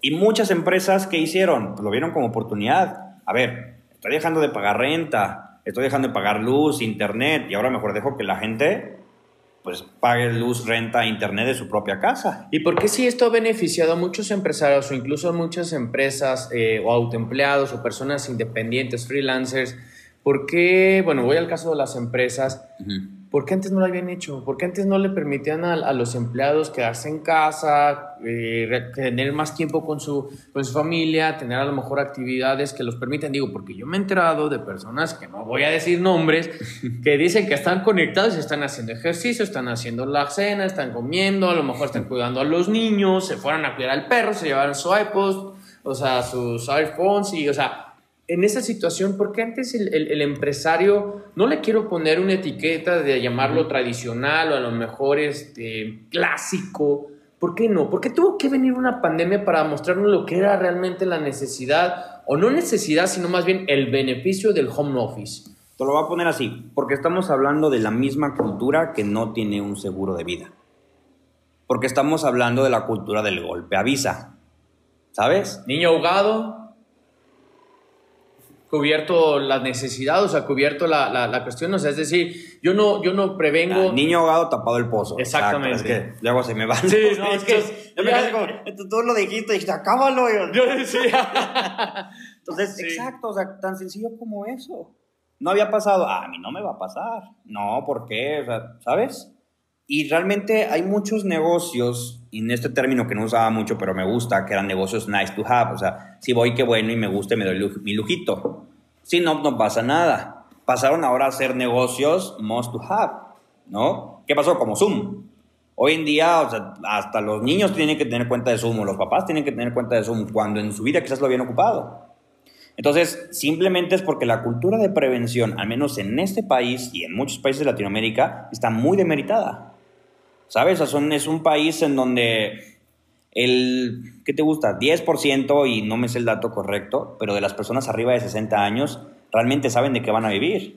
Y muchas empresas que hicieron, pues lo vieron como oportunidad. A ver, estoy dejando de pagar renta, estoy dejando de pagar luz, internet, y ahora mejor dejo que la gente pues pague luz, renta, internet de su propia casa. ¿Y por qué si esto ha beneficiado a muchos empresarios o incluso a muchas empresas eh, o autoempleados o personas independientes, freelancers? ¿Por qué, bueno, voy al caso de las empresas, ¿por qué antes no lo habían hecho? ¿Por qué antes no le permitían a, los empleados quedarse en casa, eh, tener más tiempo con su, con su familia, tener a lo mejor actividades que los permitan? Digo, porque yo me he enterado de personas, que no voy a decir nombres, que dicen que están conectados y están haciendo ejercicio, están haciendo la cena, están comiendo, a lo mejor están cuidando a los niños, se fueron a cuidar al perro, se llevaron su iPod, o sea, sus iPhones y, o sea, en esa situación, porque antes el, empresario, no le quiero poner una etiqueta de llamarlo tradicional o a lo mejor este, clásico, ¿por qué no? Porque tuvo que venir una pandemia para mostrarnos lo que era realmente la necesidad, o no necesidad, sino más bien el beneficio del home office. Te lo voy a poner así, porque estamos hablando de la misma cultura que no tiene un seguro de vida. Porque estamos hablando de la cultura del golpe avisa. ¿Sabes? Niño ahogado, cubierto la necesidad, o sea, cubierto la, la, cuestión, o sea, es decir, yo no, yo no prevengo... Ah, niño ahogado tapado el pozo. Exactamente. es que luego se me va. Sí, no, es que yo me como, tú lo dijiste dijiste, acábalo. Yo decía. Entonces, exacto, o sea, tan sencillo como eso. No había pasado, ah, a mí no me va a pasar. No, ¿por qué? O sea, ¿sabes? Y realmente hay muchos negocios, y en este término que no usaba mucho, pero me gusta, que eran negocios nice to have. O sea, si voy, qué bueno, y me gusta, me doy mi lujito. Si no, no pasa nada. Pasaron ahora a ser negocios must to have, ¿no? ¿Qué pasó? Como Zoom. Hoy en día, o sea, hasta los niños tienen que tener cuenta de Zoom, o los papás tienen que tener cuenta de Zoom, cuando en su vida quizás lo habían ocupado. Entonces, simplemente es porque la cultura de prevención, al menos en este país y en muchos países de Latinoamérica, está muy demeritada. ¿Sabes? O es un país en donde el, ¿qué te gusta? 10% y no me sé el dato correcto, pero de las personas arriba de 60 años realmente saben de qué van a vivir.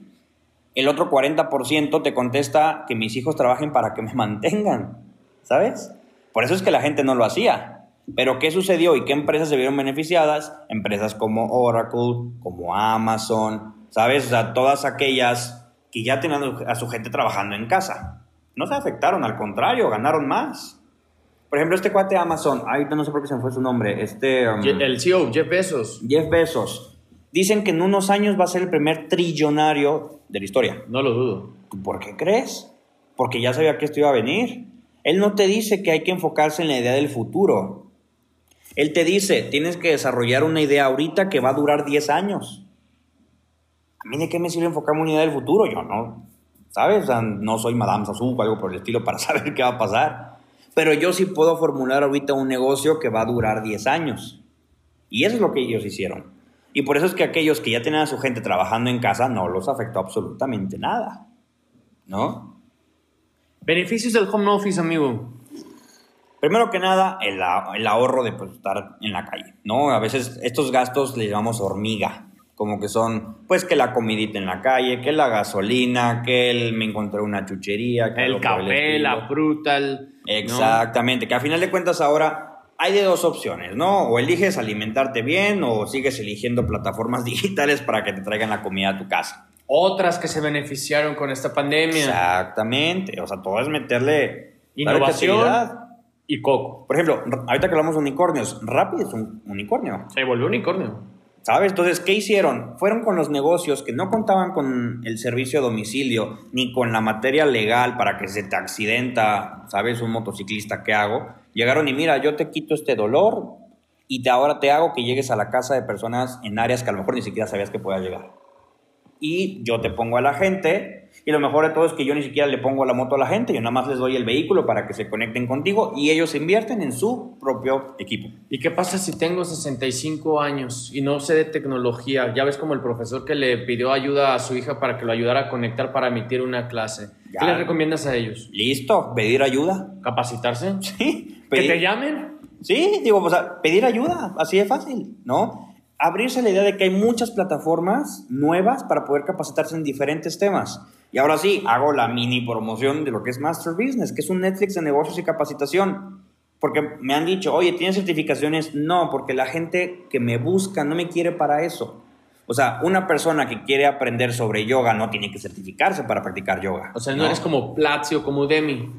El otro 40% te contesta que mis hijos trabajen para que me mantengan, ¿sabes? Por eso es que la gente no lo hacía. Pero ¿qué sucedió y qué empresas se vieron beneficiadas? Empresas como Oracle, como Amazon, ¿sabes? O sea, todas aquellas que ya tenían a su gente trabajando en casa. No se afectaron, al contrario, ganaron más. Por ejemplo, este cuate Amazon, ahorita no sé por qué se me fue su nombre, este... Um, el CEO, Jeff Bezos. Jeff Bezos. Dicen que en unos años va a ser el primer trillonario de la historia. No lo dudo. ¿Por qué crees? Porque ya sabía que esto iba a venir. Él no te dice que hay que enfocarse en la idea del futuro. Él te dice, tienes que desarrollar una idea ahorita que va a durar 10 años. ¿A mí de qué me sirve enfocarme en una idea del futuro? Yo no, ¿sabes? no soy Madame Sassou o algo por el estilo para saber qué va a pasar. pero yo sí puedo formular ahorita un negocio que va a durar 10 años. Y eso es lo que ellos hicieron. Y por eso es que aquellos que ya tenían a su gente trabajando en casa no los afectó absolutamente nada. ¿No? Beneficios del home office, amigo. Primero que nada, el, ahorro de pues, estar en la calle, ¿no? A veces estos gastos les llamamos hormiga, como que son, pues, que la comidita en la calle, que la gasolina, que el, me encontré una chuchería, que el café, la fruta, el, Exactamente, que a final de cuentas ahora hay de dos opciones, ¿no? O eliges alimentarte bien o sigues eligiendo plataformas digitales para que te traigan la comida a tu casa. Otras que se beneficiaron con esta pandemia. Exactamente, o sea, todo es meterle innovación y coco. Por ejemplo, ahorita que hablamos de unicornios, Rappi es un unicornio. Se volvió unicornio. ¿Sabes? Entonces, ¿qué hicieron? Fueron con los negocios que no contaban con el servicio a domicilio ni con la materia legal para que se te accidenta, ¿sabes? Un motociclista, ¿qué hago? Llegaron y mira, yo te quito este dolor y te, ahora te hago que llegues a la casa de personas en áreas que a lo mejor ni siquiera sabías que pueda llegar y yo te pongo a la gente. Y lo mejor de todo es que yo ni siquiera le pongo la moto a la gente, yo nada más les doy el vehículo para que se conecten contigo y ellos invierten en su propio equipo. ¿Y qué pasa si tengo 65 años y no sé de tecnología? Ya ves como el profesor que le pidió ayuda a su hija para que lo ayudara a conectar para emitir una clase. ¿Qué les recomiendas a ellos? Listo, pedir ayuda. ¿Capacitarse? Sí. ¿Que te llamen? Sí, digo, o sea, pedir ayuda, así de fácil, ¿no? Abrirse la idea de que hay muchas plataformas nuevas para poder capacitarse en diferentes temas. Y ahora sí, hago la mini promoción de lo que es Master Business, que es un Netflix de negocios y capacitación. Porque me han dicho, oye, ¿tienes certificaciones? No, porque la gente que me busca no me quiere para eso. O sea, una persona que quiere aprender sobre yoga no tiene que certificarse para practicar yoga. O sea, no, eres como Platzi o como Udemy.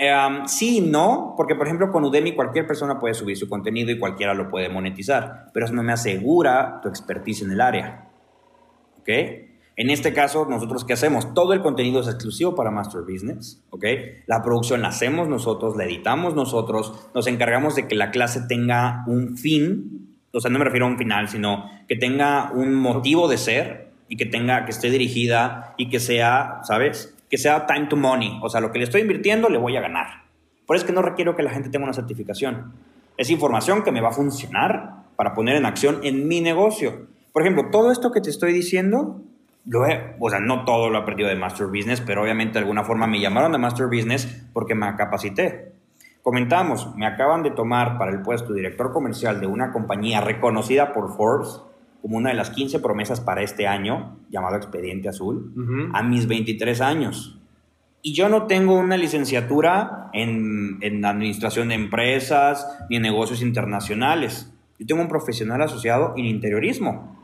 Um, sí no, porque por ejemplo con Udemy cualquier persona puede subir su contenido y cualquiera lo puede monetizar, pero eso no me asegura tu expertise en el área. ¿Ok? En este caso, nosotros qué hacemos? Todo el contenido es exclusivo para Master Business, ¿ok? La producción la hacemos nosotros, la editamos nosotros, nos encargamos de que la clase tenga un fin, o sea, no me refiero a un final, sino que tenga un motivo de ser y que tenga, que esté dirigida y que sea, ¿sabes? Que sea time to money. O sea, lo que le estoy invirtiendo le voy a ganar. Por eso es que no requiero que la gente tenga una certificación. Es información que me va a funcionar para poner en acción en mi negocio. Por ejemplo, todo esto que te estoy diciendo, lo he, o sea, no todo lo he aprendido de Master Business, pero obviamente de alguna forma me llamaron de Master Business porque me capacité. Comentamos, me acaban de tomar para el puesto de director comercial de una compañía reconocida por Forbes como una de las 15 promesas para este año, llamado Expediente Azul, a mis 23 años. Y yo no tengo una licenciatura en, en, administración de empresas ni en negocios internacionales. Yo tengo un profesional asociado en interiorismo.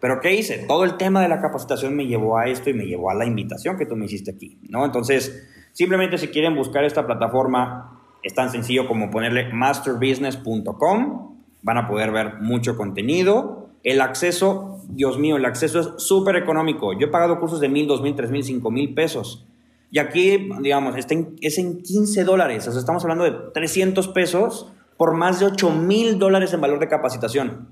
Pero ¿qué hice? Todo el tema de la capacitación me llevó a esto y me llevó a la invitación que tú me hiciste aquí, ¿no? Entonces, simplemente si quieren buscar esta plataforma, es tan sencillo como ponerle masterbusiness.com. Van a poder ver mucho contenido el acceso, Dios mío, el acceso es súper económico. Yo he pagado cursos de mil, dos mil, tres mil, cinco mil pesos. Y aquí, digamos, es en 15 dólares. O sea, estamos hablando de 300 pesos por más de 8 mil dólares en valor de capacitación.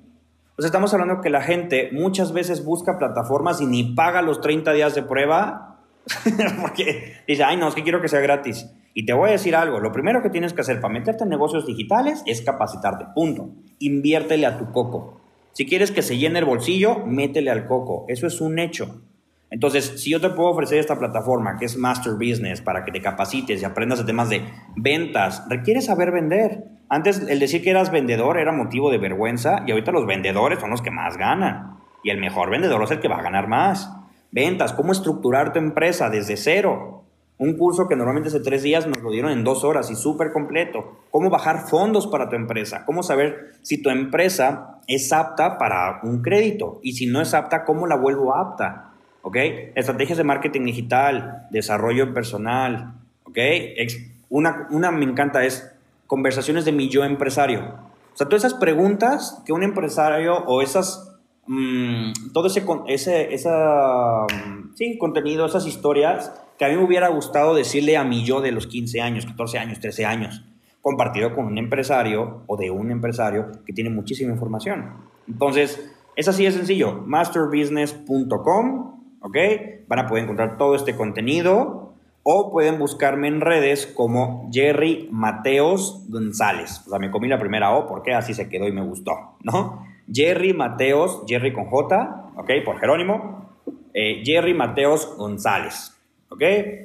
O sea, estamos hablando que la gente muchas veces busca plataformas y ni paga los 30 días de prueba porque dice, ay, no, es que quiero que sea gratis. Y te voy a decir algo, lo primero que tienes que hacer para meterte en negocios digitales es capacitarte, punto. Inviértele a tu coco. Si quieres que se llene el bolsillo, métele al coco. Eso es un hecho. Entonces, si yo te puedo ofrecer esta plataforma que es Master Business para que te capacites y aprendas de temas de ventas, requieres saber vender. Antes el decir que eras vendedor era motivo de vergüenza y ahorita los vendedores son los que más ganan. Y el mejor vendedor es el que va a ganar más. Ventas, cómo estructurar tu empresa desde cero. Un curso que normalmente hace tres días nos lo dieron en dos horas y súper completo. Cómo bajar fondos para tu empresa. Cómo saber si tu empresa es apta para un crédito. Y si no es apta, ¿cómo la vuelvo apta? ¿Ok? Estrategias de marketing digital, desarrollo personal. ¿Ok? Una, una me encanta es conversaciones de mi yo empresario. O sea, todas esas preguntas que un empresario o esas mm, todo ese, ese esa, mm, sí, contenido, esas historias que a mí me hubiera gustado decirle a mi yo de los 15 años, 14 años, 13 años, compartido con un empresario o de un empresario que tiene muchísima información. Entonces, es así de sencillo, masterbusiness.com, ¿ok? Van a poder encontrar todo este contenido. o pueden buscarme en redes como Jerry Mateos González. O sea, me comí la primera O porque así se quedó y me gustó, ¿no? Jerry Mateos, Jerry con J, ¿ok? Por Jerónimo. Eh, Jerry Mateos González, ¿ok?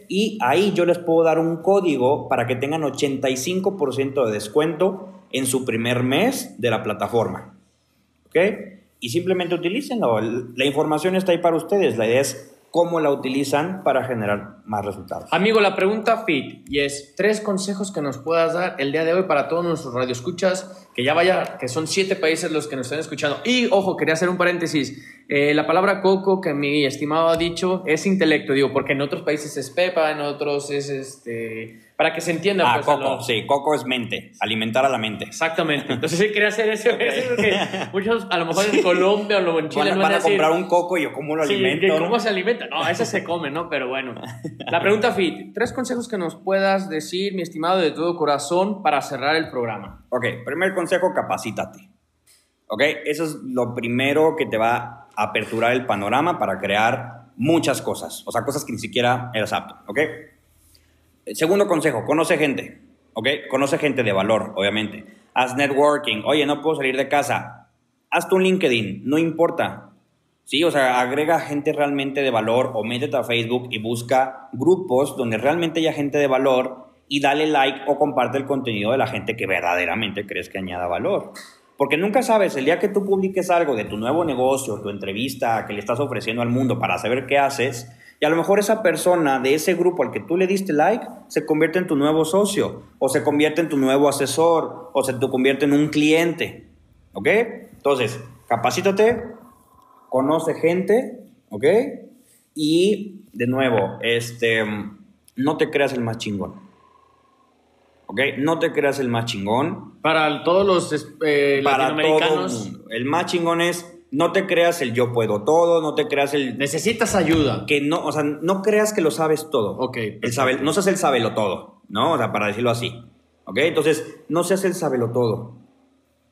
Y ahí yo les puedo dar un código para que tengan 85% de descuento en su primer mes de la plataforma, ¿ok? Y simplemente utilícenlo. La información está ahí para ustedes. La idea es cómo la utilizan para generar más resultados. Amigo, la pregunta fit y es tres consejos que nos puedas dar el día de hoy para todos nuestros radioescuchas, que ya vaya, que son siete países los que nos están escuchando. Y ojo, quería hacer un paréntesis. Eh, la palabra coco que mi estimado ha dicho es intelecto, digo, porque en otros países es pepa, en otros es este para que se entienda. Ah, pues, coco, sí, coco es mente, alimentar a la mente. Exactamente. Entonces sí quería hacer eso, porque muchos, a lo mejor en Colombia o en Chile van, no van a, comprar un coco y yo cómo lo alimento. ¿Cómo se alimenta? No, ese se come, ¿no? Pero bueno. La pregunta fit, tres consejos que nos puedas decir, mi estimado, de todo corazón para cerrar el programa. Ok, primer consejo, capacítate. Ok, eso es lo primero que te va a aperturar el panorama para crear muchas cosas, o sea, cosas que ni siquiera eras apto, ¿ok? Segundo consejo, conoce gente, ¿ok? Conoce gente de valor, obviamente. Haz networking. Oye, no puedo salir de casa. Haz tu LinkedIn, no importa. Sí, o sea, agrega gente realmente de valor o métete a Facebook y busca grupos donde realmente haya gente de valor y dale like o comparte el contenido de la gente que verdaderamente crees que añada valor. Porque nunca sabes, el día que tú publiques algo de tu nuevo negocio, tu entrevista que le estás ofreciendo al mundo para saber qué haces, y a lo mejor esa persona de ese grupo al que tú le diste like se convierte en tu nuevo socio, o se convierte en tu nuevo asesor, o se te convierte en un cliente. ¿Ok? Entonces, capacítate, conoce gente, ¿ok? Y de nuevo, este, no te creas el más chingón. ¿Ok? No te creas el más chingón. Para todos los eh, para latinoamericanos. Todo el, el más chingón es no te creas el yo puedo todo, no te creas el... Necesitas ayuda. Que no, o sea, no creas que lo sabes todo. Ok. El sabe, no seas el sabelo todo, ¿no? O sea, para decirlo así. ¿Ok? Entonces, no seas el sabelo todo.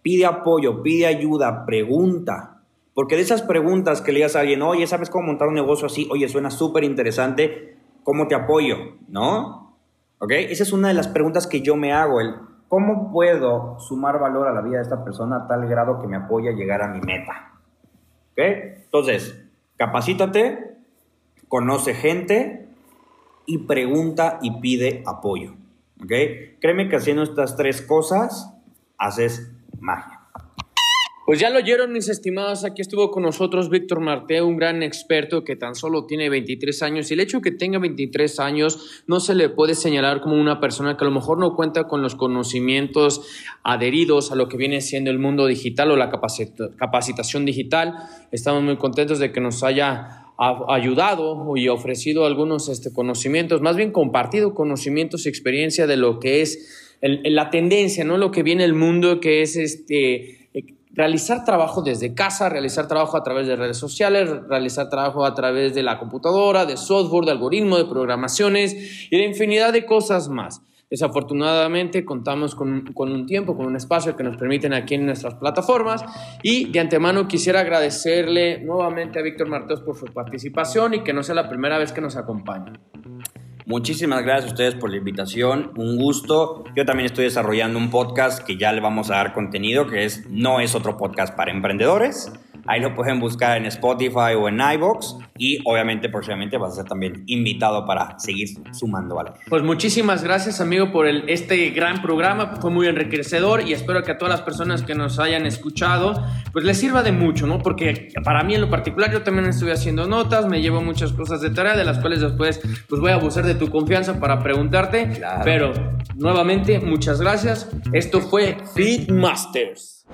Pide apoyo, pide ayuda, pregunta. Porque de esas preguntas que le digas a alguien, oye, ¿sabes cómo montar un negocio así? Oye, suena súper interesante, ¿cómo te apoyo? ¿No? ¿Ok? Esa es una de las preguntas que yo me hago, el ¿cómo puedo sumar valor a la vida de esta persona a tal grado que me apoye a llegar a mi meta? ¿Ok? Entonces, capacítate, conoce gente y pregunta y pide apoyo. ¿Ok? Créeme que haciendo estas tres cosas, haces magia. Pues ya lo oyeron mis estimados, aquí estuvo con nosotros Víctor Marte, un gran experto que tan solo tiene 23 años y el hecho de que tenga 23 años no se le puede señalar como una persona que a lo mejor no cuenta con los conocimientos adheridos a lo que viene siendo el mundo digital o la capacitación digital. Estamos muy contentos de que nos haya ayudado y ofrecido algunos este, conocimientos, más bien compartido conocimientos y experiencia de lo que es la tendencia, ¿no? Lo que viene el mundo, que es este realizar trabajo desde casa, realizar trabajo a través de redes sociales, realizar trabajo a través de la computadora, de software, de algoritmo, de programaciones y de infinidad de cosas más. Desafortunadamente contamos con, con, un tiempo, con un espacio que nos permiten aquí en nuestras plataformas y de antemano quisiera agradecerle nuevamente a Víctor Martos por su participación y que no sea la primera vez que nos acompaña. Muchísimas gracias a ustedes por la invitación, un gusto. Yo también estoy desarrollando un podcast que ya le vamos a dar contenido, que es No es otro podcast para emprendedores. Ahí lo pueden buscar en Spotify o en iBox y obviamente próximamente vas a ser también invitado para seguir sumando valor. Pues muchísimas gracias amigo por el, este gran programa, fue muy enriquecedor y espero que a todas las personas que nos hayan escuchado pues les sirva de mucho, ¿no? Porque para mí en lo particular yo también estoy haciendo notas, me llevo muchas cosas de tarea de las cuales después pues voy a abusar de tu confianza para preguntarte, claro. pero nuevamente muchas gracias. Esto fue Feed Masters.